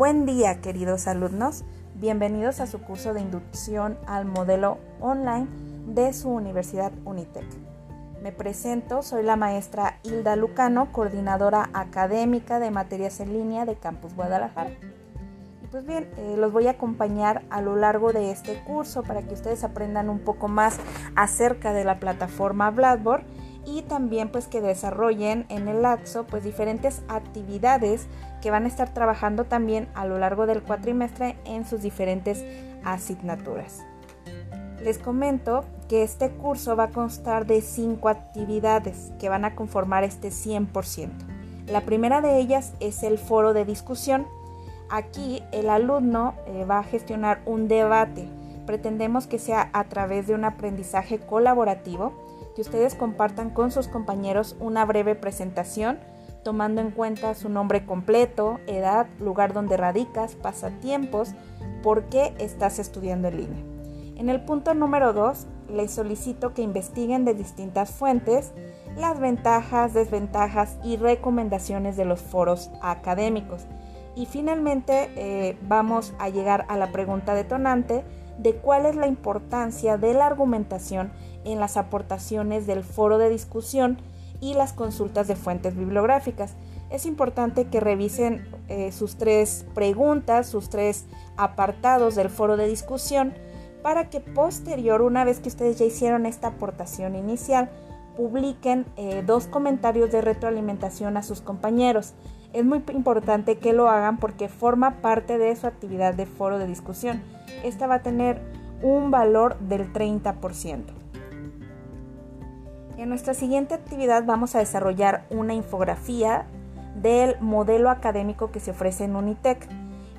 Buen día, queridos alumnos. Bienvenidos a su curso de inducción al modelo online de su Universidad Unitec. Me presento, soy la maestra Hilda Lucano, coordinadora académica de materias en línea de Campus Guadalajara. Pues bien, eh, los voy a acompañar a lo largo de este curso para que ustedes aprendan un poco más acerca de la plataforma Blackboard y también pues que desarrollen en el lapso pues diferentes actividades que van a estar trabajando también a lo largo del cuatrimestre en sus diferentes asignaturas. Les comento que este curso va a constar de cinco actividades que van a conformar este 100%. La primera de ellas es el foro de discusión. Aquí el alumno eh, va a gestionar un debate. Pretendemos que sea a través de un aprendizaje colaborativo, que ustedes compartan con sus compañeros una breve presentación tomando en cuenta su nombre completo, edad, lugar donde radicas, pasatiempos, por qué estás estudiando en línea. En el punto número 2, les solicito que investiguen de distintas fuentes las ventajas, desventajas y recomendaciones de los foros académicos. Y finalmente eh, vamos a llegar a la pregunta detonante de cuál es la importancia de la argumentación en las aportaciones del foro de discusión y las consultas de fuentes bibliográficas. Es importante que revisen eh, sus tres preguntas, sus tres apartados del foro de discusión, para que posterior, una vez que ustedes ya hicieron esta aportación inicial, publiquen eh, dos comentarios de retroalimentación a sus compañeros. Es muy importante que lo hagan porque forma parte de su actividad de foro de discusión. Esta va a tener un valor del 30%. En nuestra siguiente actividad vamos a desarrollar una infografía del modelo académico que se ofrece en Unitec.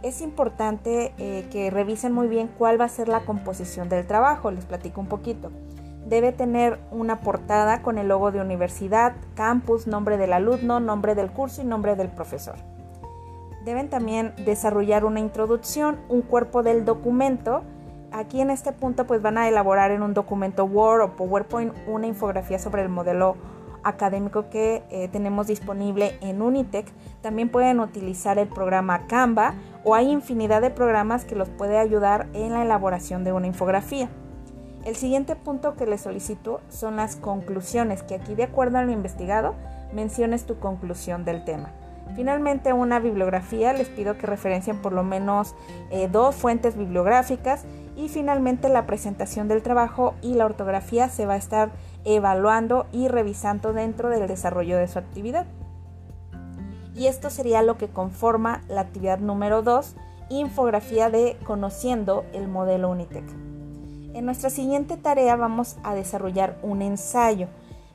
Es importante eh, que revisen muy bien cuál va a ser la composición del trabajo, les platico un poquito. Debe tener una portada con el logo de universidad, campus, nombre del alumno, nombre del curso y nombre del profesor. Deben también desarrollar una introducción, un cuerpo del documento, aquí en este punto pues van a elaborar en un documento Word o PowerPoint una infografía sobre el modelo académico que eh, tenemos disponible en Unitec. También pueden utilizar el programa Canva o hay infinidad de programas que los puede ayudar en la elaboración de una infografía. El siguiente punto que les solicito son las conclusiones, que aquí de acuerdo a lo investigado menciones tu conclusión del tema. Finalmente, una bibliografía, les pido que referencien por lo menos eh, dos fuentes bibliográficas y finalmente la presentación del trabajo y la ortografía se va a estar evaluando y revisando dentro del desarrollo de su actividad. Y esto sería lo que conforma la actividad número 2, infografía de conociendo el modelo Unitec. En nuestra siguiente tarea vamos a desarrollar un ensayo.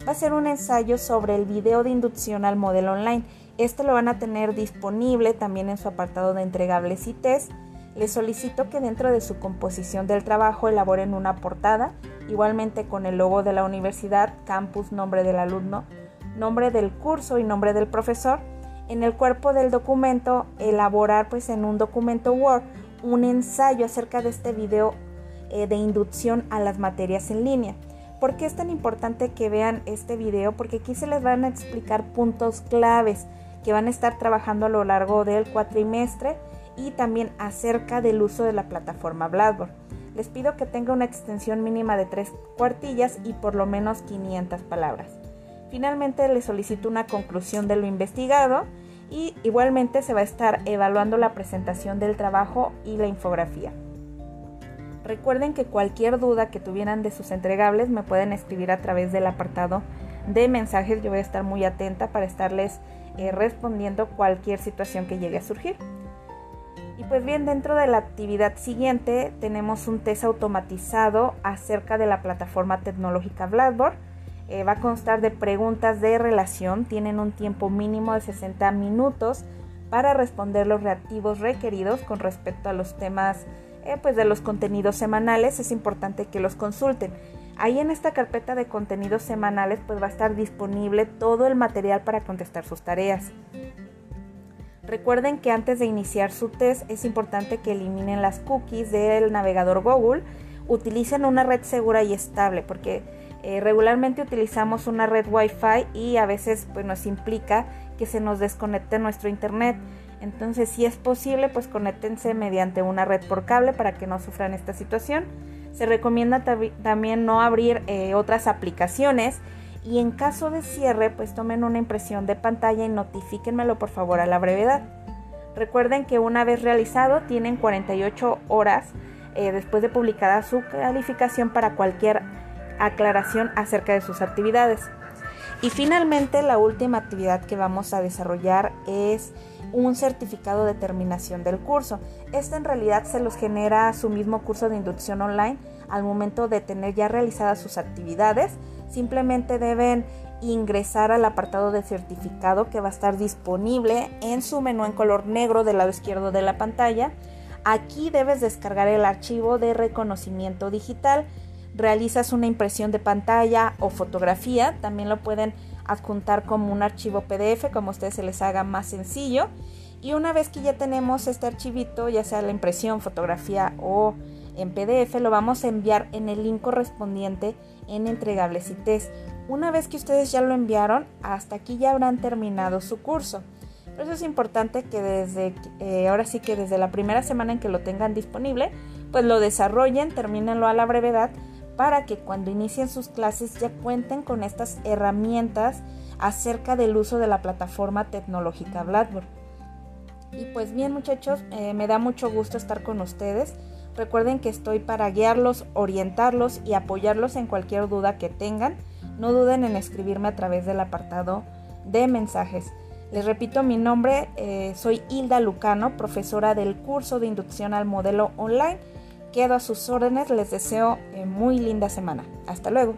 Va a ser un ensayo sobre el video de inducción al modelo online. Este lo van a tener disponible también en su apartado de entregables y test les solicito que dentro de su composición del trabajo elaboren una portada, igualmente con el logo de la universidad, campus, nombre del alumno, nombre del curso y nombre del profesor. En el cuerpo del documento, elaborar pues en un documento Word un ensayo acerca de este video eh, de inducción a las materias en línea. ¿Por qué es tan importante que vean este video? Porque aquí se les van a explicar puntos claves que van a estar trabajando a lo largo del cuatrimestre y también acerca del uso de la plataforma Blackboard. Les pido que tenga una extensión mínima de 3 cuartillas y por lo menos 500 palabras. Finalmente les solicito una conclusión de lo investigado y igualmente se va a estar evaluando la presentación del trabajo y la infografía. Recuerden que cualquier duda que tuvieran de sus entregables me pueden escribir a través del apartado de mensajes. Yo voy a estar muy atenta para estarles eh, respondiendo cualquier situación que llegue a surgir. Y pues bien, dentro de la actividad siguiente tenemos un test automatizado acerca de la plataforma tecnológica Blackboard. Eh, va a constar de preguntas de relación, tienen un tiempo mínimo de 60 minutos para responder los reactivos requeridos con respecto a los temas eh, pues de los contenidos semanales. Es importante que los consulten. Ahí en esta carpeta de contenidos semanales pues va a estar disponible todo el material para contestar sus tareas. Recuerden que antes de iniciar su test es importante que eliminen las cookies del navegador Google, utilicen una red segura y estable porque eh, regularmente utilizamos una red Wi-Fi y a veces pues, nos implica que se nos desconecte nuestro internet. Entonces, si es posible, pues conéctense mediante una red por cable para que no sufran esta situación. Se recomienda también no abrir eh, otras aplicaciones y en caso de cierre, pues tomen una impresión de pantalla y notifíquenmelo por favor a la brevedad. Recuerden que una vez realizado tienen 48 horas eh, después de publicada su calificación para cualquier aclaración acerca de sus actividades. Y finalmente la última actividad que vamos a desarrollar es un certificado de terminación del curso. Este en realidad se los genera su mismo curso de inducción online al momento de tener ya realizadas sus actividades. Simplemente deben ingresar al apartado de certificado que va a estar disponible en su menú en color negro del lado izquierdo de la pantalla. Aquí debes descargar el archivo de reconocimiento digital. Realizas una impresión de pantalla o fotografía. También lo pueden adjuntar como un archivo PDF, como a ustedes se les haga más sencillo. Y una vez que ya tenemos este archivito, ya sea la impresión, fotografía o en PDF, lo vamos a enviar en el link correspondiente en entregables y test. Una vez que ustedes ya lo enviaron, hasta aquí ya habrán terminado su curso. Por eso es importante que desde, eh, ahora sí que desde la primera semana en que lo tengan disponible, pues lo desarrollen, termínenlo a la brevedad para que cuando inicien sus clases ya cuenten con estas herramientas acerca del uso de la plataforma tecnológica Blackboard. Y pues bien muchachos, eh, me da mucho gusto estar con ustedes. Recuerden que estoy para guiarlos, orientarlos y apoyarlos en cualquier duda que tengan. No duden en escribirme a través del apartado de mensajes. Les repito mi nombre, eh, soy Hilda Lucano, profesora del curso de inducción al modelo online Quedo a sus órdenes, les deseo eh, muy linda semana. Hasta luego.